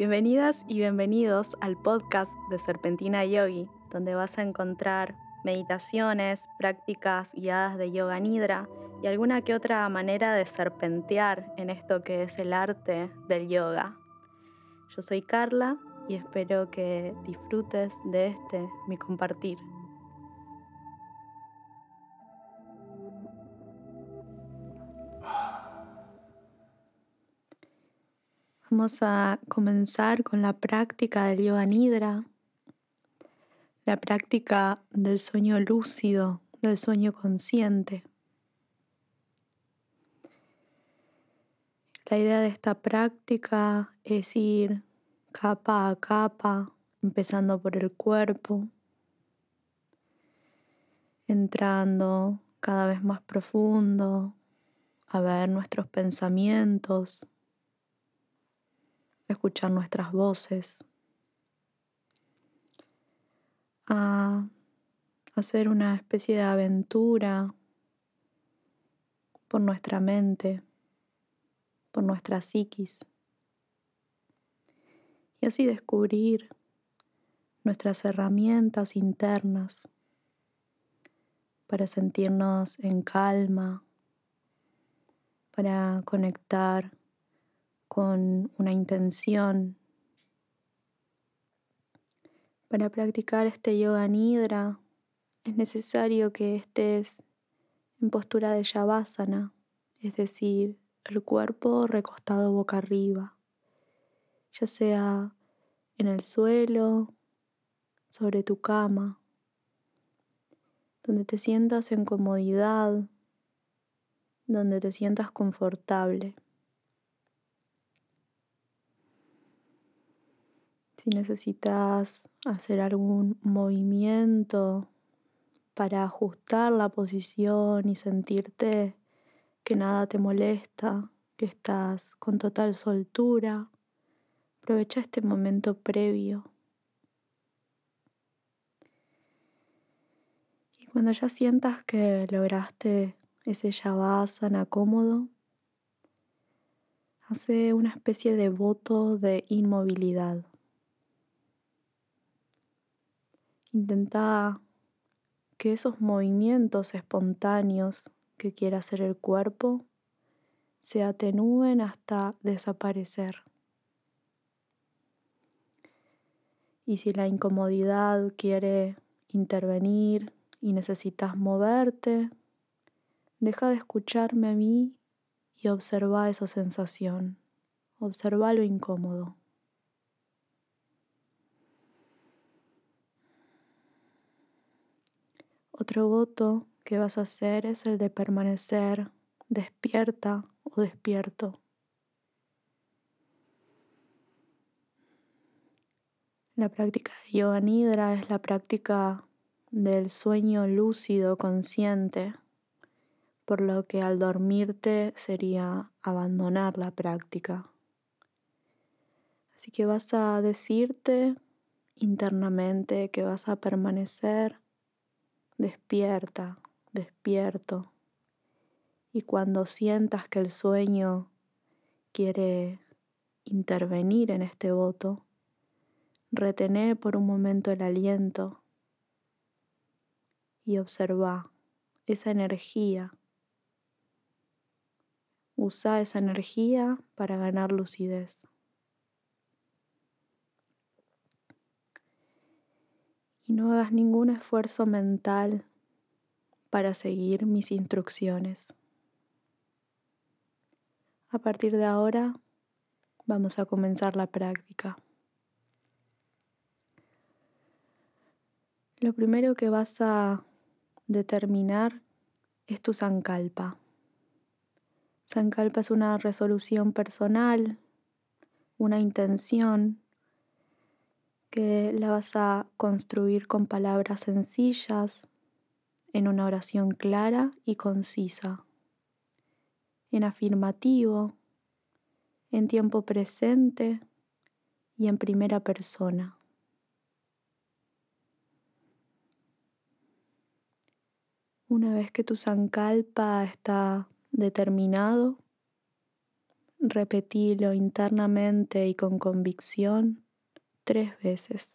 Bienvenidas y bienvenidos al podcast de Serpentina Yogi, donde vas a encontrar meditaciones, prácticas guiadas de yoga nidra y alguna que otra manera de serpentear en esto que es el arte del yoga. Yo soy Carla y espero que disfrutes de este mi compartir. Vamos a comenzar con la práctica del yoga nidra, la práctica del sueño lúcido, del sueño consciente. La idea de esta práctica es ir capa a capa, empezando por el cuerpo, entrando cada vez más profundo a ver nuestros pensamientos, escuchar nuestras voces, a hacer una especie de aventura por nuestra mente, por nuestra psiquis, y así descubrir nuestras herramientas internas para sentirnos en calma, para conectar con una intención. Para practicar este yoga nidra es necesario que estés en postura de shavasana, es decir, el cuerpo recostado boca arriba, ya sea en el suelo, sobre tu cama, donde te sientas en comodidad, donde te sientas confortable. Si necesitas hacer algún movimiento para ajustar la posición y sentirte que nada te molesta, que estás con total soltura, aprovecha este momento previo. Y cuando ya sientas que lograste ese shavasana cómodo, hace una especie de voto de inmovilidad. Intenta que esos movimientos espontáneos que quiera hacer el cuerpo se atenúen hasta desaparecer. Y si la incomodidad quiere intervenir y necesitas moverte, deja de escucharme a mí y observa esa sensación. Observa lo incómodo. Otro voto que vas a hacer es el de permanecer despierta o despierto. La práctica de yoga nidra es la práctica del sueño lúcido consciente, por lo que al dormirte sería abandonar la práctica. Así que vas a decirte internamente que vas a permanecer despierta, despierto. Y cuando sientas que el sueño quiere intervenir en este voto, retené por un momento el aliento y observa esa energía. Usa esa energía para ganar lucidez. Y no hagas ningún esfuerzo mental para seguir mis instrucciones. A partir de ahora vamos a comenzar la práctica. Lo primero que vas a determinar es tu sankalpa. Sankalpa es una resolución personal, una intención que la vas a construir con palabras sencillas, en una oración clara y concisa, en afirmativo, en tiempo presente y en primera persona. Una vez que tu sankalpa está determinado, repetilo internamente y con convicción tres veces.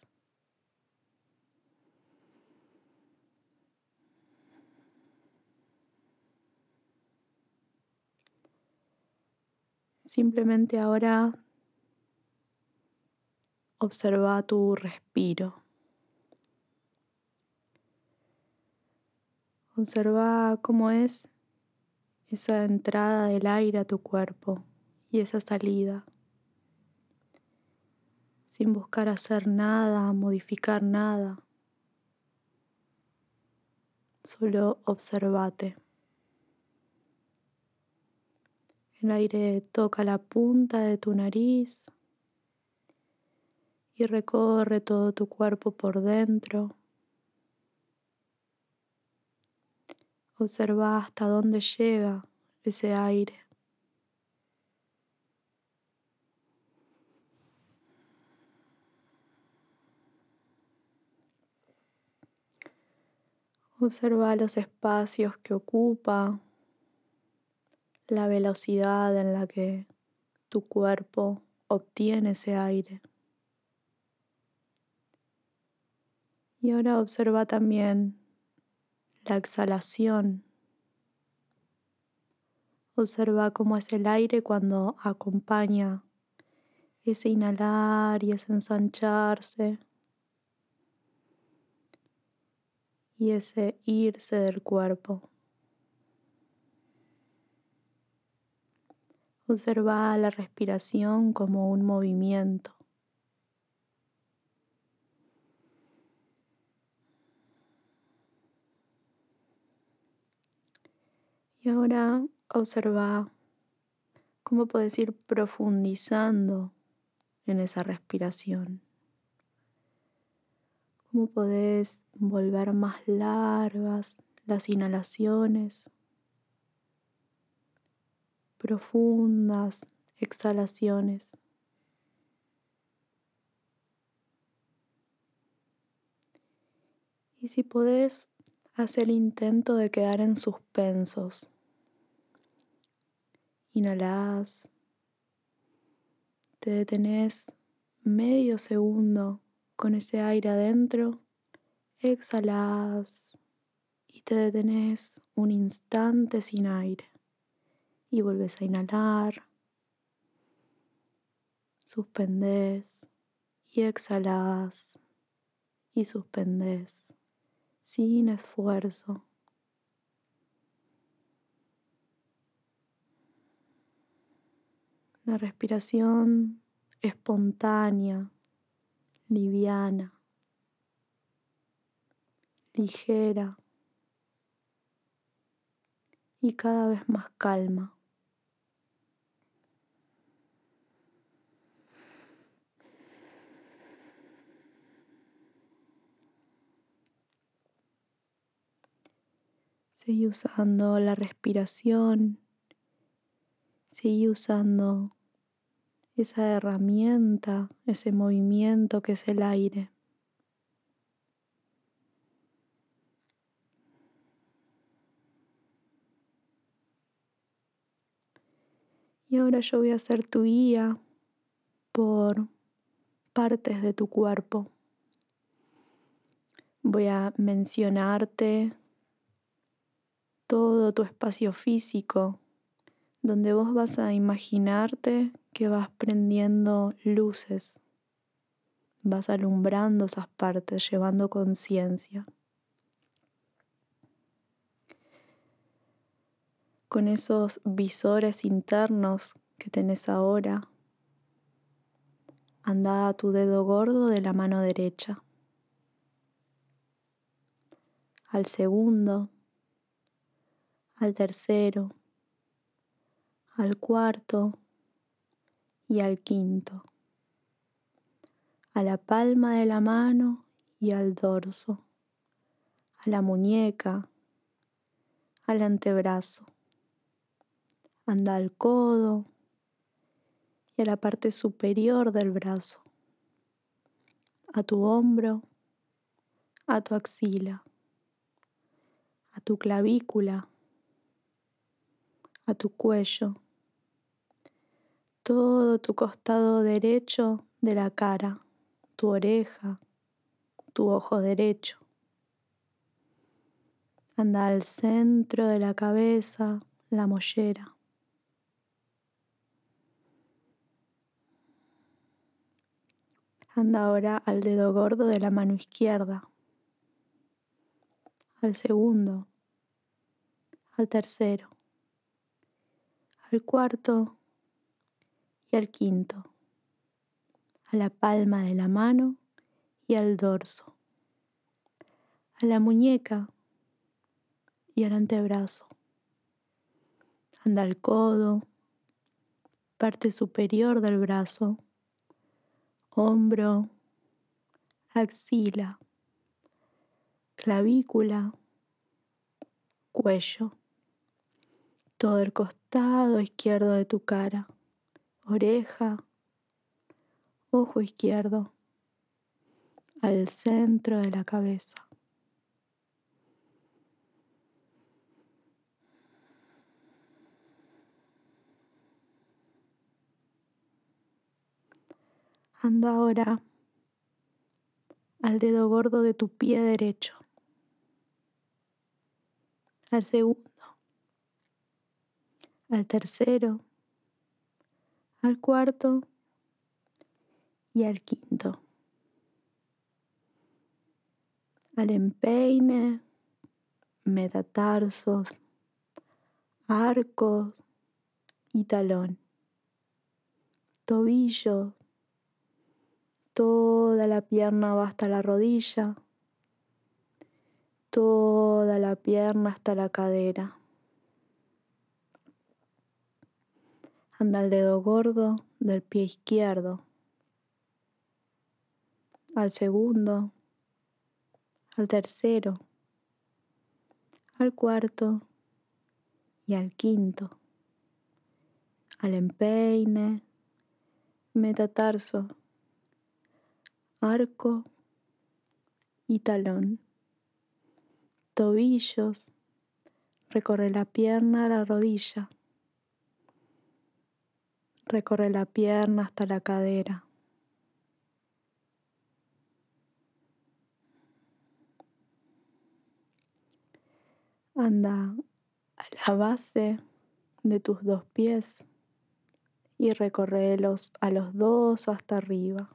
Simplemente ahora observa tu respiro. Observa cómo es esa entrada del aire a tu cuerpo y esa salida, sin buscar hacer nada, modificar nada. Solo observate. El aire toca la punta de tu nariz y recorre todo tu cuerpo por dentro. Observa hasta dónde llega ese aire. Observa los espacios que ocupa, la velocidad en la que tu cuerpo obtiene ese aire. Y ahora observa también la exhalación. Observa cómo es el aire cuando acompaña ese inhalar y ese ensancharse y ese irse del cuerpo. Observa la respiración como un movimiento. Y ahora observa cómo puedes ir profundizando en esa respiración. Cómo podés volver más largas las inhalaciones, profundas exhalaciones. Y si podés, hacer el intento de quedar en suspensos Inhalás, te detenés medio segundo con ese aire adentro, exhalás y te detenés un instante sin aire y vuelves a inhalar, suspendés y exhalás y suspendés sin esfuerzo. La respiración espontánea, liviana, ligera y cada vez más calma. Seguí usando la respiración, seguí usando esa herramienta, ese movimiento que es el aire. Y ahora yo voy a ser tu guía por partes de tu cuerpo. Voy a mencionarte todo tu espacio físico, donde vos vas a imaginarte que vas prendiendo luces, vas alumbrando esas partes, llevando conciencia. Con esos visores internos que tenés ahora, anda a tu dedo gordo de la mano derecha, al segundo, al tercero, al cuarto, y al quinto, a la palma de la mano y al dorso, a la muñeca, al antebrazo. Anda al codo y a la parte superior del brazo, a tu hombro, a tu axila, a tu clavícula, a tu cuello todo tu costado derecho de la cara, tu oreja, tu ojo derecho. Anda al centro de la cabeza, la mollera. Anda ahora al dedo gordo de la mano izquierda, al segundo, al tercero, al cuarto y al quinto, a la palma de la mano y al dorso, a la muñeca y al antebrazo. Anda al codo, parte superior del brazo hombro, axila, clavícula, cuello, todo el costado izquierdo de tu cara, oreja, ojo izquierdo, al centro de la cabeza. Anda ahora al dedo gordo de tu pie derecho, al segundo, al tercero, al cuarto y al quinto. Al empeine, metatarsos, arcos y talón, tobillos, Toda la pierna va hasta la rodilla. Toda la pierna hasta la cadera. Anda el dedo gordo del pie izquierdo. Al segundo. Al tercero. Al cuarto. Y al quinto. Al empeine. Metatarso arco y talón. Tobillos, recorre la pierna a la rodilla. Recorre la pierna hasta la cadera. Anda a la base de tus dos pies y recorrelos a los dos hasta arriba.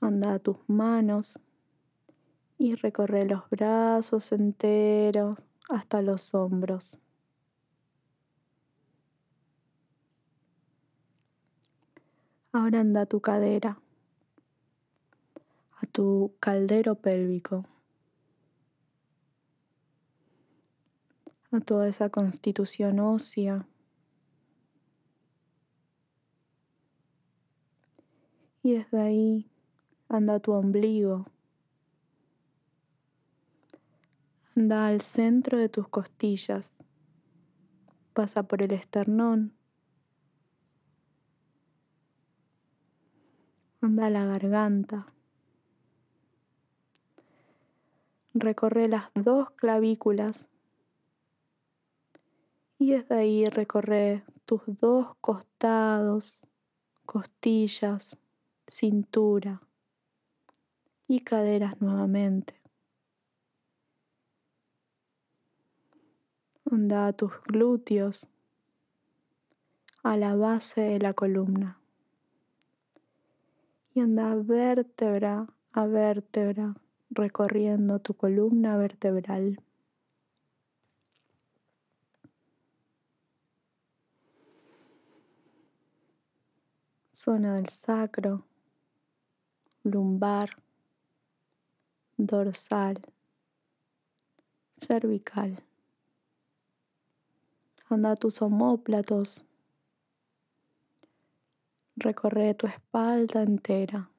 Anda a tus manos y recorre los brazos enteros hasta los hombros. Ahora anda a tu cadera, a tu caldero pélvico, a toda esa constitución ósea. Y desde ahí anda tu ombligo. Anda al centro de tus costillas. Pasa por el esternón. Anda la garganta. Recorre las dos clavículas. Y desde ahí recorre tus dos costados, costillas, cintura y caderas nuevamente. Anda a tus glúteos, a la base de la columna. Y anda vértebra a vértebra recorriendo tu columna vertebral. Zona del sacro, lumbar, dorsal, cervical. Anda tus homóplatos. Recorre tu espalda entera.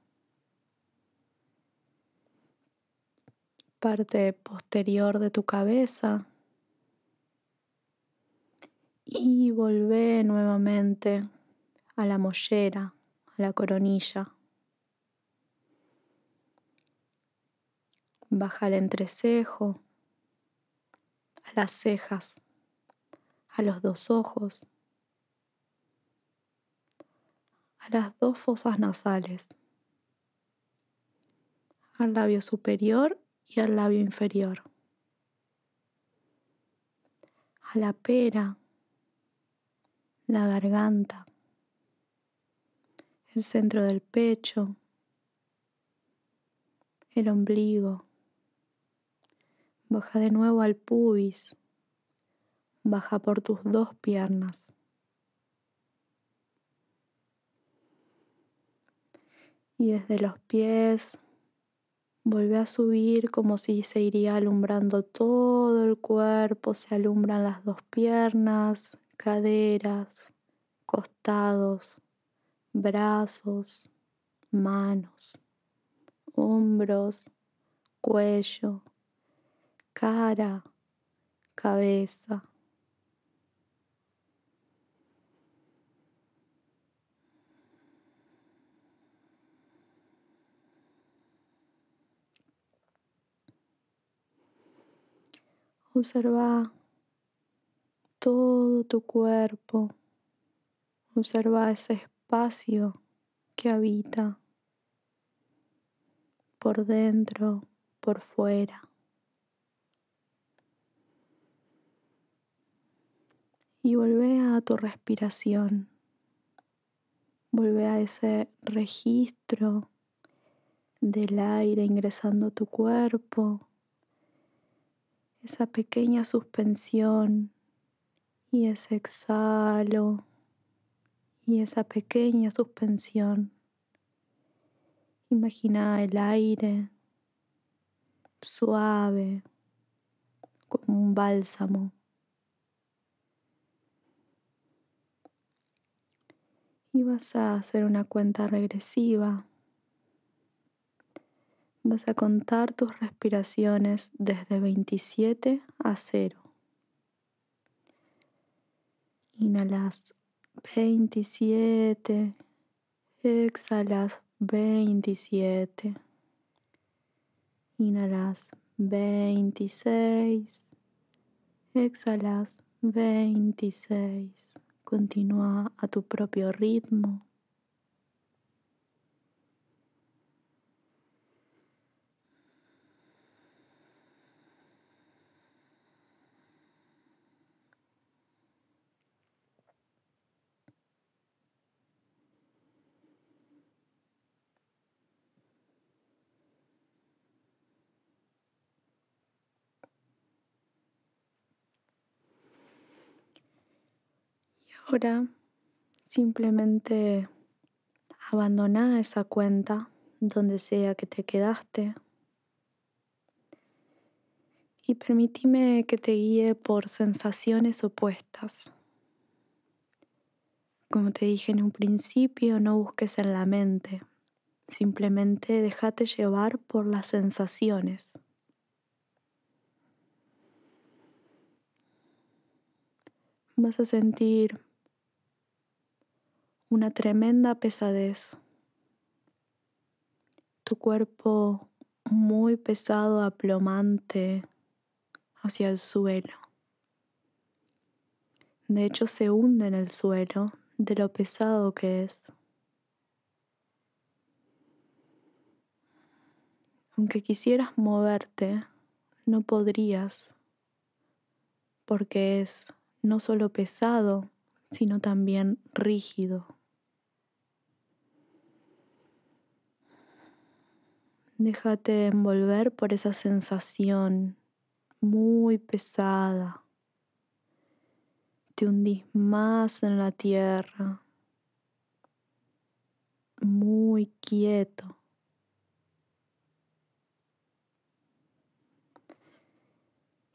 Parte posterior de tu cabeza. Y volvé nuevamente a la mollera, a la coronilla. baja el entrecejo, a las cejas, a los dos ojos, a las dos fosas nasales, al labio superior y al labio inferior, a la pera, la garganta, el centro del pecho, el ombligo. Baja de nuevo al pubis. Baja por tus dos piernas. Y desde los pies vuelve a subir como si se iría alumbrando todo el cuerpo. Se alumbran las dos piernas, caderas, costados, brazos, manos, hombros, cuello, cara, cabeza. Observa todo tu cuerpo. Observa ese espacio que habita por dentro, por fuera. Y vuelve a tu respiración. Vuelve a ese registro del aire ingresando a tu cuerpo esa pequeña suspensión y ese exhalo y esa pequeña suspensión. Imagina el aire suave como un bálsamo. Y vas a hacer una cuenta regresiva Vas a contar tus respiraciones desde 27 a 0. Inhalas 27, exhalas 27. Inhalas 26, exhalas 26. Continúa a tu propio ritmo. Ahora simplemente abandona esa cuenta donde sea que te quedaste y permíteme que te guíe por sensaciones opuestas. Como te dije en un principio, no busques en la mente, simplemente déjate llevar por las sensaciones. Vas a sentir una tremenda pesadez. Tu cuerpo muy pesado, aplomante hacia el suelo. De hecho, se hunde en el suelo de lo pesado que es. Aunque quisieras moverte, no podrías, porque es no solo pesado, sino también rígido. Déjate envolver por esa sensación muy pesada. Te hundís más en la tierra, muy quieto.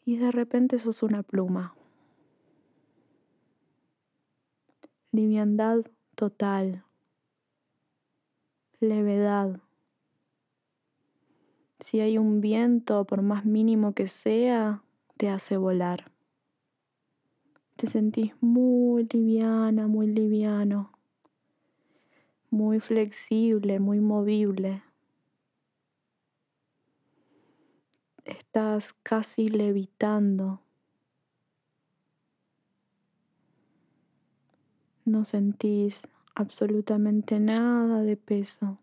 Y de repente sos una pluma. Liviandad total. Levedad. Si hay un viento, por más mínimo que sea, te hace volar. Te sentís muy liviana, muy liviano, muy flexible, muy movible. Estás casi levitando. No sentís absolutamente nada de peso.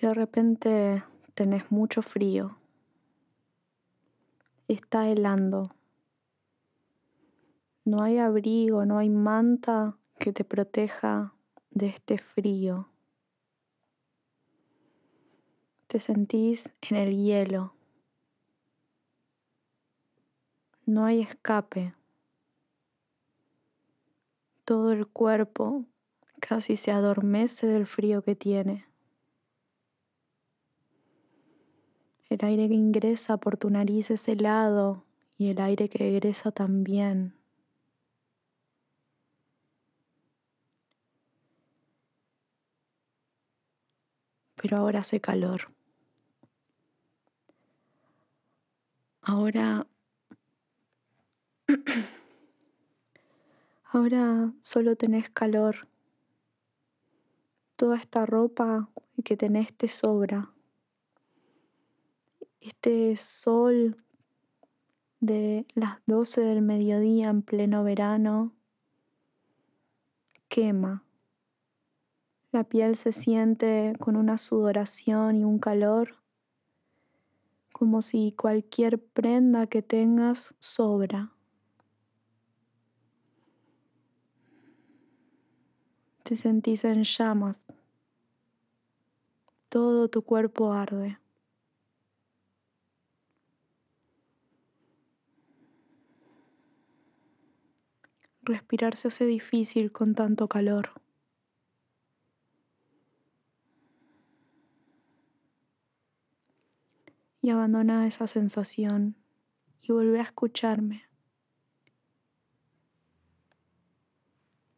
Y de repente tenés mucho frío. Está helando. No hay abrigo, no hay manta que te proteja de este frío. Te sentís en el hielo. No hay escape. Todo el cuerpo casi se adormece del frío que tiene. El aire que ingresa por tu nariz es helado y el aire que egresa también. Pero ahora hace calor. Ahora... Ahora solo tenés calor. Toda esta ropa que tenés te sobra. Este sol de las 12 del mediodía en pleno verano quema. La piel se siente con una sudoración y un calor como si cualquier prenda que tengas sobra. Te sentís en llamas. Todo tu cuerpo arde. Respirar se hace difícil con tanto calor. y abandona esa sensación y vuelve a escucharme.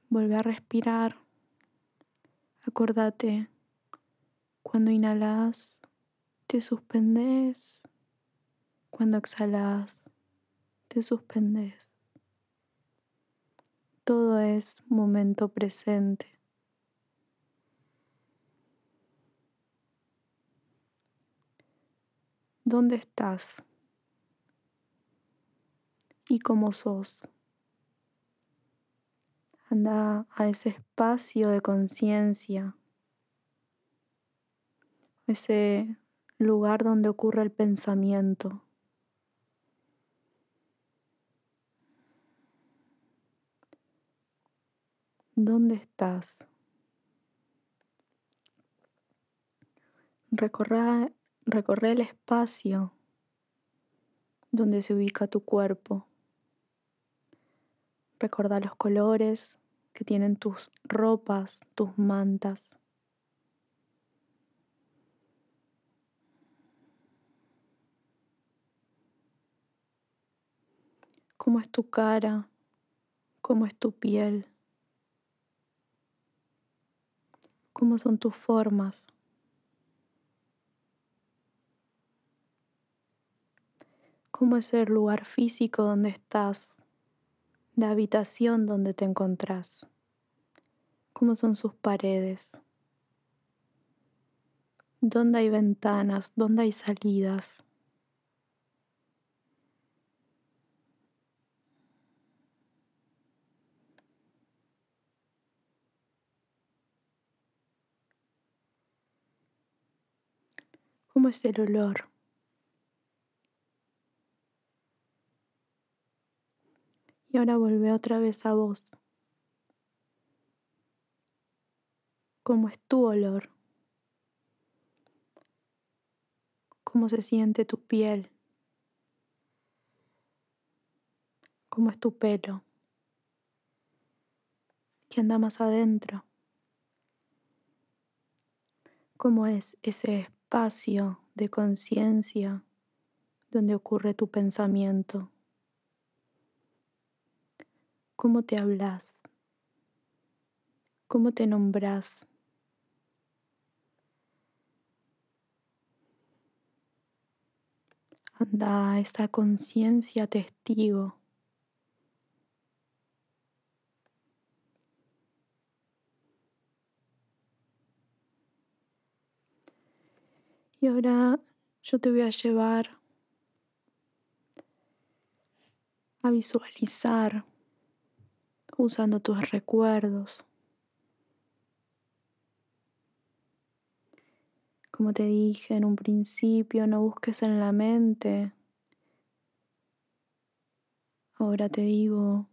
Vuelve a respirar. Acordate, cuando inhalas, te suspendes. Cuando exhalas, te suspendes. Todo es momento presente. ¿Dónde estás? ¿Y cómo sos? Anda a ese espacio de conciencia, ese lugar donde ocurre el pensamiento. ¿Dónde estás? Recorre Recorre el espacio donde se ubica tu cuerpo. Recuerda los colores que tienen tus ropas, tus mantas. ¿Cómo es tu cara? ¿Cómo es tu piel? ¿Cómo son tus formas? cómo es el lugar físico donde estás, la habitación donde te encontrás, cómo son sus paredes, dónde hay ventanas, dónde hay salidas. ¿Cómo es el olor? Y ahora vuelve otra vez a vos. ¿Cómo es tu olor? ¿Cómo se siente tu piel? ¿Cómo es tu pelo? ¿Qué anda más adentro? ¿Cómo es ese espacio de conciencia donde ocurre tu pensamiento? cómo te hablas, cómo te nombras. Anda esa conciencia testigo. Y ahora yo te voy a llevar a visualizar usando tus recuerdos. Como te dije en un principio, no busques en la mente. Ahora te digo,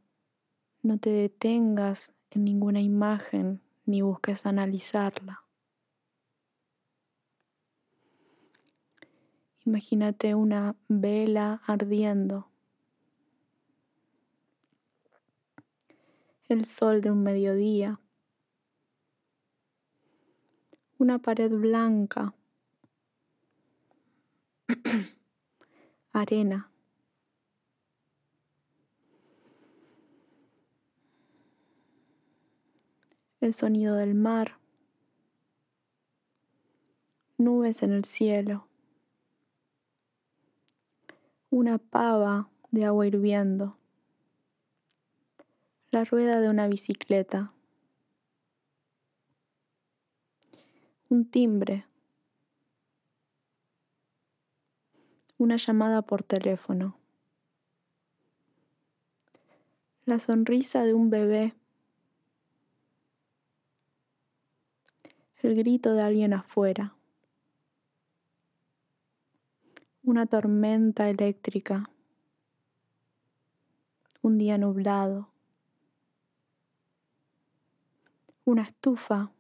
no te detengas en ninguna imagen ni busques analizarla. Imagínate una vela ardiendo. El sol de un mediodía. Una pared blanca. Arena. El sonido del mar. Nubes en el cielo. Una pava de agua hirviendo. La rueda de una bicicleta. Un timbre. Una llamada por teléfono. La sonrisa de un bebé. El grito de alguien afuera. Una tormenta eléctrica. Un día nublado. Una estufa.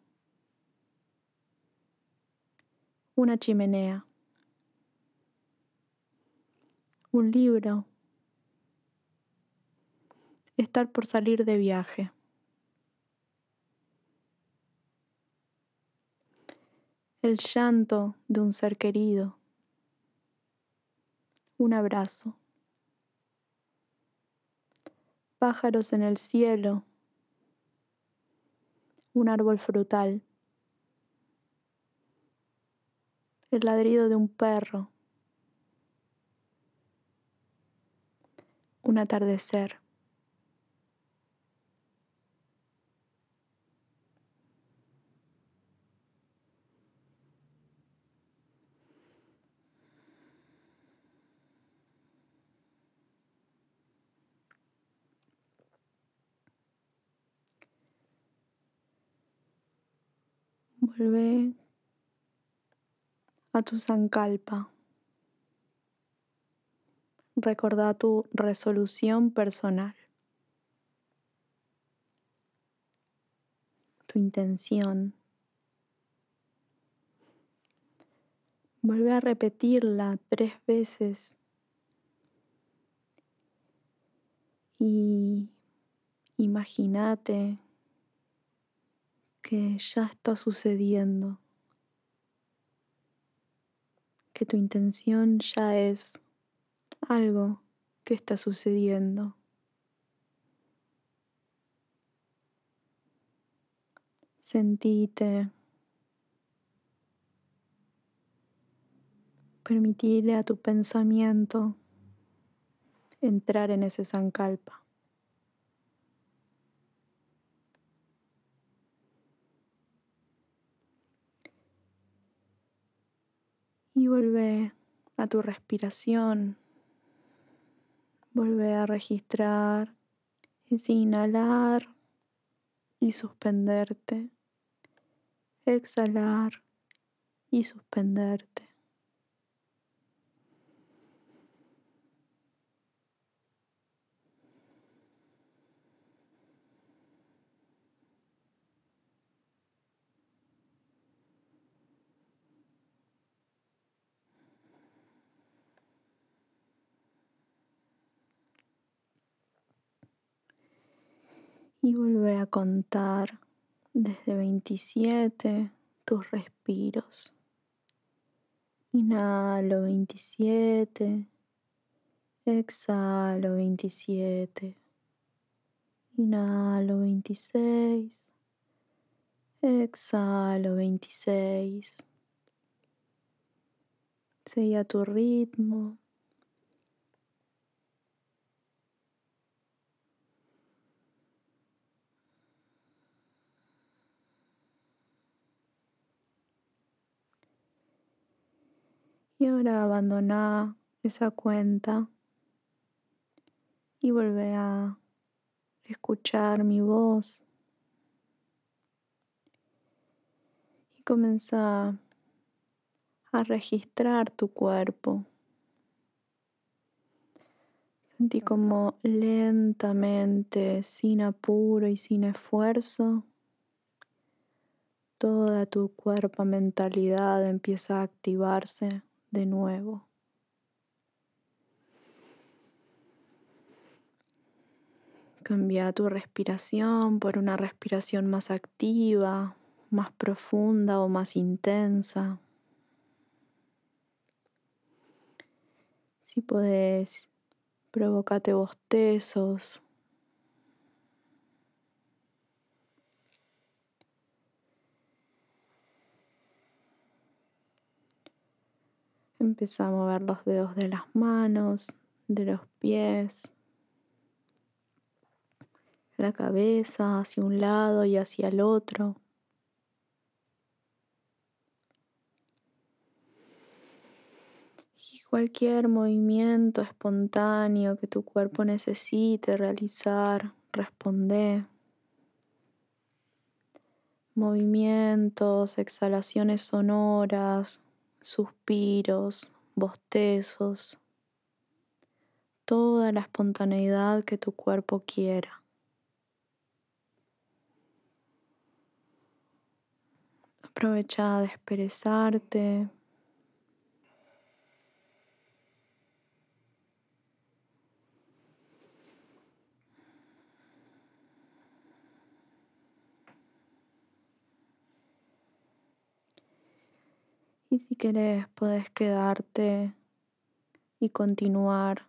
Una chimenea. Un libro. Estar por salir de viaje. El llanto de un ser querido. Un abrazo. Pájaros en el cielo. Un árbol frutal. El ladrido de un perro. Un atardecer. Vuelve a tu zancalpa. Recordá tu resolución personal. Tu intención. Vuelve a repetirla tres veces. Y imagínate que ya está sucediendo, que tu intención ya es algo que está sucediendo. Sentite. Permitirle a tu pensamiento entrar en ese zancalpa. Vuelve a tu respiración. Vuelve a registrar ese inhalar y suspenderte. Exhalar y suspenderte. y vuelve a contar desde 27 tus respiros. Inhalo 27, exhalo 27, inhalo 26, exhalo 26. Seguí tu ritmo. Y ahora abandona esa cuenta y vuelve a escuchar mi voz. Y comienza a registrar tu cuerpo. Sentí como lentamente, sin apuro y sin esfuerzo, toda tu cuerpo mentalidad empieza a activarse de nuevo. Cambia tu respiración por una respiración más activa, más profunda o más intensa. Si podés, provócate bostezos. Empezamos a mover los dedos de las manos, de los pies, la cabeza hacia un lado y hacia el otro. Y cualquier movimiento espontáneo que tu cuerpo necesite realizar, responder. Movimientos, exhalaciones sonoras, suspiros, bostezos, toda la espontaneidad que tu cuerpo quiera. Aprovecha a desperezarte. Si querés, podés quedarte y continuar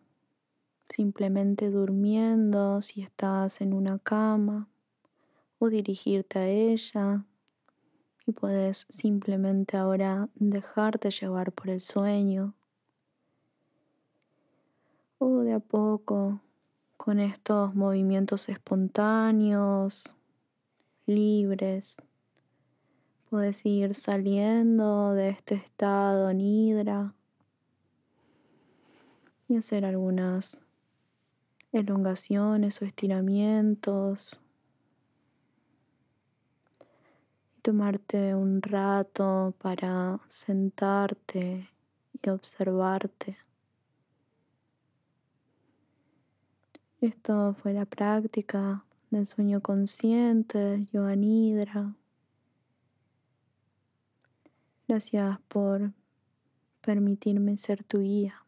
simplemente durmiendo si estás en una cama o dirigirte a ella y puedes simplemente ahora dejarte llevar por el sueño. O de a poco, con estos movimientos espontáneos, libres, puedes ir saliendo de este estado nidra y hacer algunas elongaciones o estiramientos tomarte un rato para sentarte y observarte. Esto fue la práctica del sueño consciente, yoga nidra. Gracias por permitirme ser tu guía.